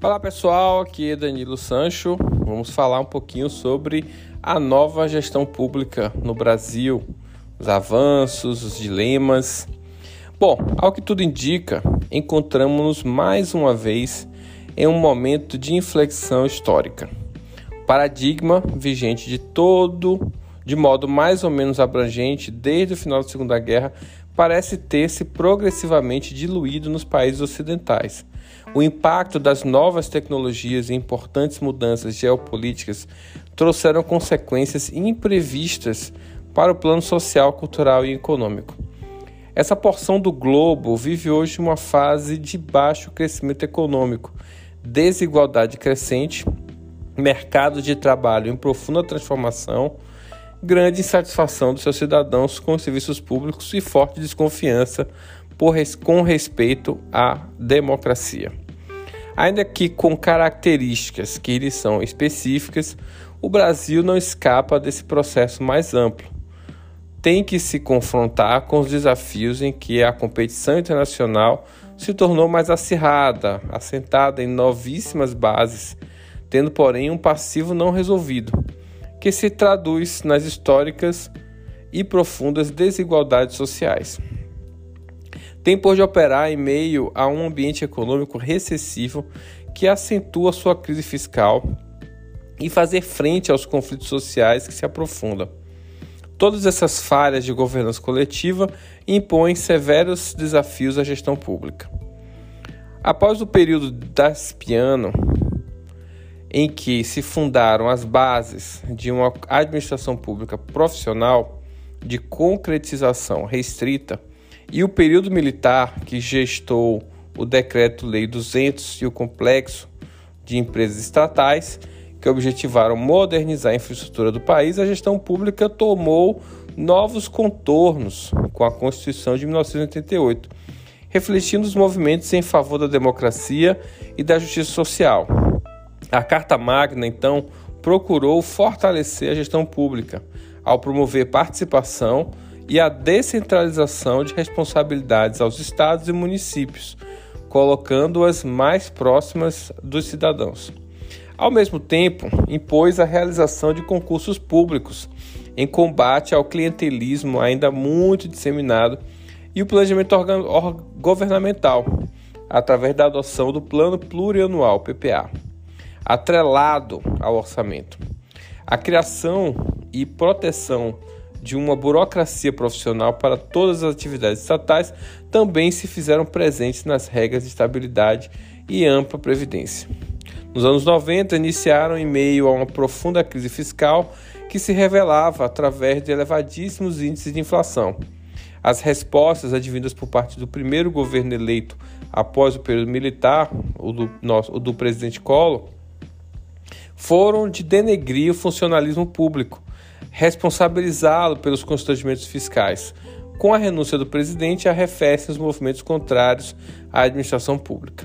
Olá pessoal, aqui é Danilo Sancho. Vamos falar um pouquinho sobre a nova gestão pública no Brasil, os avanços, os dilemas. Bom, ao que tudo indica, encontramos-nos mais uma vez em um momento de inflexão histórica. O paradigma vigente de todo, de modo mais ou menos abrangente desde o final da Segunda Guerra, parece ter se progressivamente diluído nos países ocidentais o impacto das novas tecnologias e importantes mudanças geopolíticas trouxeram consequências imprevistas para o plano social, cultural e econômico. Essa porção do globo vive hoje uma fase de baixo crescimento econômico, desigualdade crescente, mercado de trabalho em profunda transformação, grande insatisfação dos seus cidadãos com os serviços públicos e forte desconfiança por, com respeito à democracia. Ainda que com características que lhe são específicas, o Brasil não escapa desse processo mais amplo. Tem que se confrontar com os desafios em que a competição internacional se tornou mais acirrada, assentada em novíssimas bases, tendo, porém, um passivo não resolvido, que se traduz nas históricas e profundas desigualdades sociais tem por de operar em meio a um ambiente econômico recessivo que acentua sua crise fiscal e fazer frente aos conflitos sociais que se aprofundam. Todas essas falhas de governança coletiva impõem severos desafios à gestão pública. Após o período Daspiano, em que se fundaram as bases de uma administração pública profissional de concretização restrita, e o período militar que gestou o Decreto-Lei 200 e o complexo de empresas estatais que objetivaram modernizar a infraestrutura do país, a gestão pública tomou novos contornos com a Constituição de 1988, refletindo os movimentos em favor da democracia e da justiça social. A Carta Magna, então, procurou fortalecer a gestão pública ao promover participação e a descentralização de responsabilidades aos estados e municípios, colocando-as mais próximas dos cidadãos. Ao mesmo tempo, impôs a realização de concursos públicos em combate ao clientelismo ainda muito disseminado e o planejamento governamental, através da adoção do Plano Plurianual PPA, atrelado ao orçamento. A criação e proteção de uma burocracia profissional para todas as atividades estatais também se fizeram presentes nas regras de estabilidade e ampla previdência. Nos anos 90, iniciaram em meio a uma profunda crise fiscal que se revelava através de elevadíssimos índices de inflação. As respostas advindas por parte do primeiro governo eleito após o período militar, o do, nosso, o do presidente Collor, foram de denegrir o funcionalismo público, responsabilizá-lo pelos constrangimentos fiscais. Com a renúncia do presidente, arrefecem os movimentos contrários à administração pública.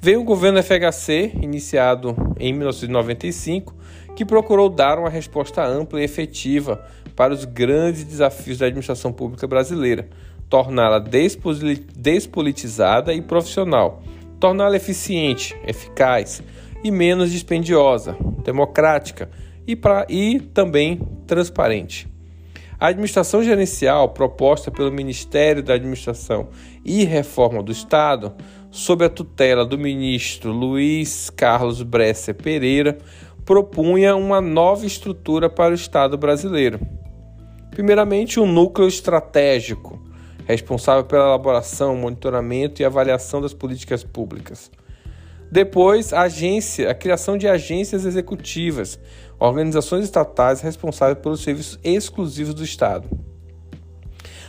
Veio o governo FHC, iniciado em 1995, que procurou dar uma resposta ampla e efetiva para os grandes desafios da administração pública brasileira, torná-la despolitizada e profissional, torná-la eficiente, eficaz e menos dispendiosa, democrática, e, pra, e também transparente. A administração gerencial proposta pelo Ministério da Administração e Reforma do Estado, sob a tutela do ministro Luiz Carlos Bresser Pereira, propunha uma nova estrutura para o Estado brasileiro. Primeiramente, um núcleo estratégico, responsável pela elaboração, monitoramento e avaliação das políticas públicas. Depois, a agência, a criação de agências executivas, organizações estatais responsáveis pelos serviços exclusivos do Estado.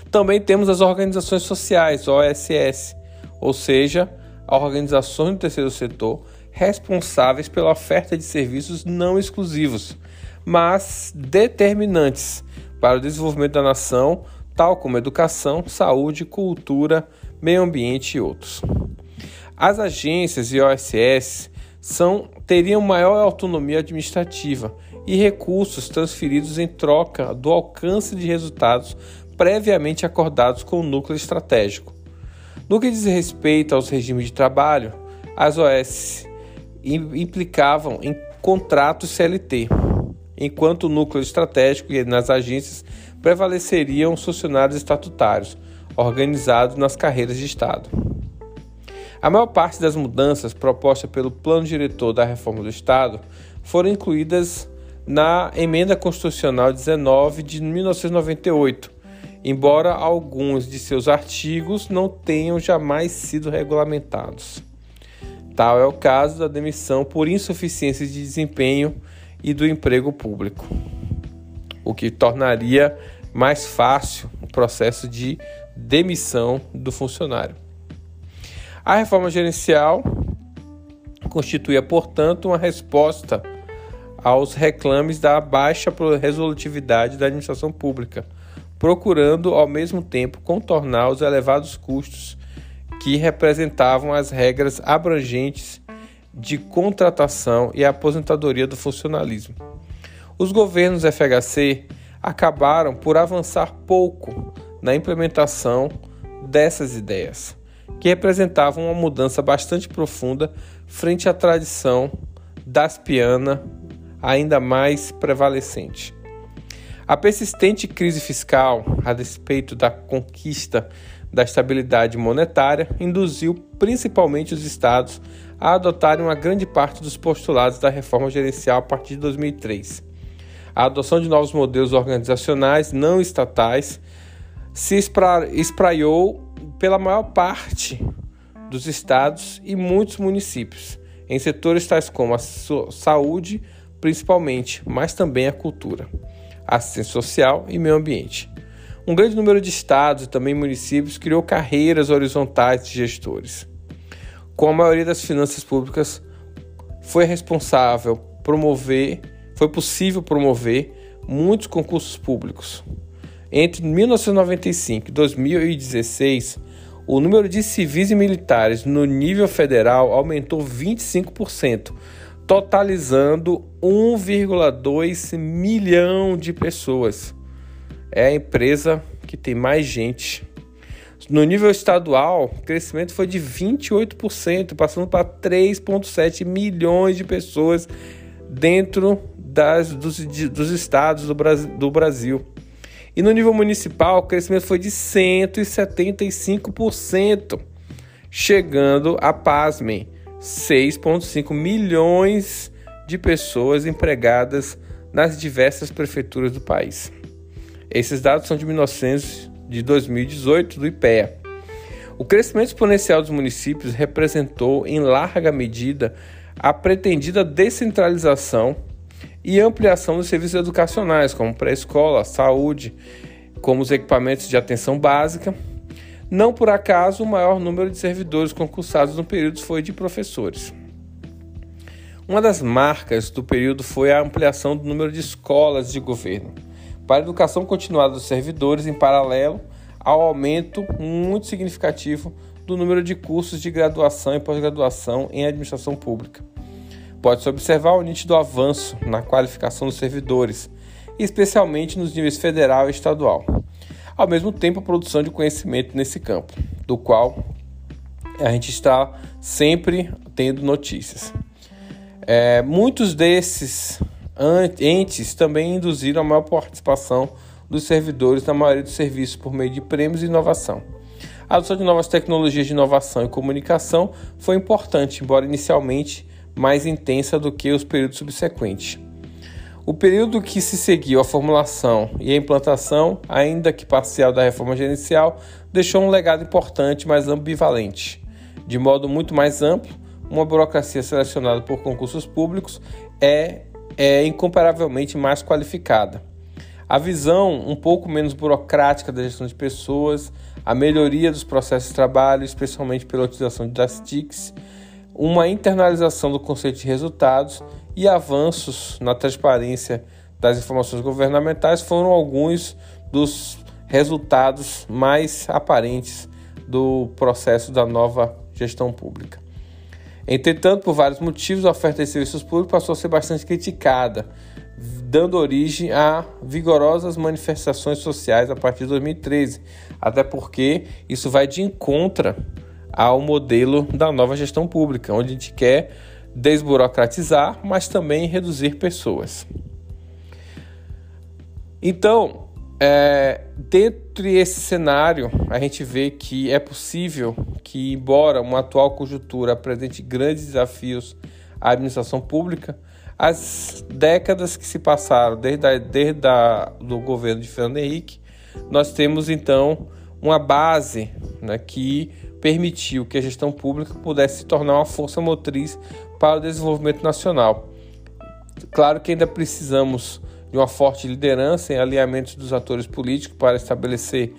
Também temos as organizações sociais, OSS, ou seja, organizações do terceiro setor responsáveis pela oferta de serviços não exclusivos, mas determinantes para o desenvolvimento da nação, tal como educação, saúde, cultura, meio ambiente e outros. As agências e OSS são, teriam maior autonomia administrativa e recursos transferidos em troca do alcance de resultados previamente acordados com o núcleo estratégico. No que diz respeito aos regimes de trabalho, as OS implicavam em contratos CLT, enquanto o núcleo estratégico e nas agências prevaleceriam os funcionários estatutários, organizados nas carreiras de Estado. A maior parte das mudanças propostas pelo plano diretor da reforma do Estado foram incluídas na Emenda Constitucional 19 de 1998, embora alguns de seus artigos não tenham jamais sido regulamentados. Tal é o caso da demissão por insuficiência de desempenho e do emprego público, o que tornaria mais fácil o processo de demissão do funcionário. A reforma gerencial constituía, portanto, uma resposta aos reclames da baixa resolutividade da administração pública, procurando ao mesmo tempo contornar os elevados custos que representavam as regras abrangentes de contratação e aposentadoria do funcionalismo. Os governos FHC acabaram por avançar pouco na implementação dessas ideias, que representavam uma mudança bastante profunda frente à tradição daspiana ainda mais prevalecente. A persistente crise fiscal, a despeito da conquista da estabilidade monetária induziu principalmente os estados a adotarem uma grande parte dos postulados da reforma gerencial a partir de 2003. A adoção de novos modelos organizacionais não estatais se espraiou pela maior parte dos estados e muitos municípios, em setores tais como a saúde, principalmente, mas também a cultura, assistência social e meio ambiente. Um grande número de estados e também municípios criou carreiras horizontais de gestores. Com a maioria das finanças públicas, foi responsável promover, foi possível promover muitos concursos públicos. Entre 1995 e 2016, o número de civis e militares no nível federal aumentou 25%, totalizando 1,2 milhão de pessoas é a empresa que tem mais gente. No nível estadual, o crescimento foi de 28%, passando para 3,7 milhões de pessoas dentro das, dos, dos estados do Brasil, do Brasil. E no nível municipal, o crescimento foi de 175%, chegando a, pasmem, 6,5 milhões de pessoas empregadas nas diversas prefeituras do país. Esses dados são de 1900, de 2018 do IPEA. O crescimento exponencial dos municípios representou, em larga medida, a pretendida descentralização e ampliação dos serviços educacionais, como pré-escola, saúde, como os equipamentos de atenção básica. Não por acaso, o maior número de servidores concursados no período foi de professores. Uma das marcas do período foi a ampliação do número de escolas de governo para a educação continuada dos servidores, em paralelo ao aumento muito significativo do número de cursos de graduação e pós-graduação em administração pública. Pode-se observar o nítido avanço na qualificação dos servidores, especialmente nos níveis federal e estadual. Ao mesmo tempo, a produção de conhecimento nesse campo, do qual a gente está sempre tendo notícias. É, muitos desses entes também induziram a maior participação dos servidores na maioria dos serviços por meio de prêmios e inovação. A adoção de novas tecnologias de inovação e comunicação foi importante, embora inicialmente mais intensa do que os períodos subsequentes. O período que se seguiu à formulação e a implantação, ainda que parcial, da reforma gerencial, deixou um legado importante, mas ambivalente. De modo muito mais amplo, uma burocracia selecionada por concursos públicos é é incomparavelmente mais qualificada. A visão um pouco menos burocrática da gestão de pessoas, a melhoria dos processos de trabalho, especialmente pela utilização das TICs, uma internalização do conceito de resultados e avanços na transparência das informações governamentais foram alguns dos resultados mais aparentes do processo da nova gestão pública. Entretanto, por vários motivos, a oferta de serviços públicos passou a ser bastante criticada, dando origem a vigorosas manifestações sociais a partir de 2013, até porque isso vai de encontro ao modelo da nova gestão pública, onde a gente quer desburocratizar, mas também reduzir pessoas. Então, é, dentro desse cenário, a gente vê que é possível que, embora uma atual conjuntura apresente grandes desafios à administração pública, as décadas que se passaram desde, a, desde a, do governo de Fernando Henrique, nós temos então uma base né, que permitiu que a gestão pública pudesse se tornar uma força motriz para o desenvolvimento nacional. Claro que ainda precisamos de uma forte liderança em alinhamento dos atores políticos para estabelecer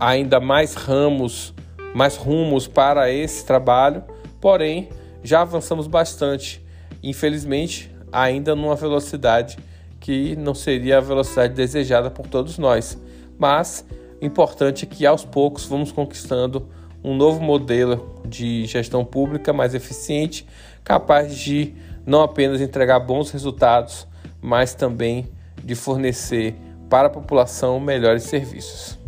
ainda mais ramos, mais rumos para esse trabalho, porém já avançamos bastante, infelizmente, ainda numa velocidade que não seria a velocidade desejada por todos nós. Mas importante é que aos poucos vamos conquistando um novo modelo de gestão pública mais eficiente, capaz de não apenas entregar bons resultados, mas também de fornecer para a população melhores serviços.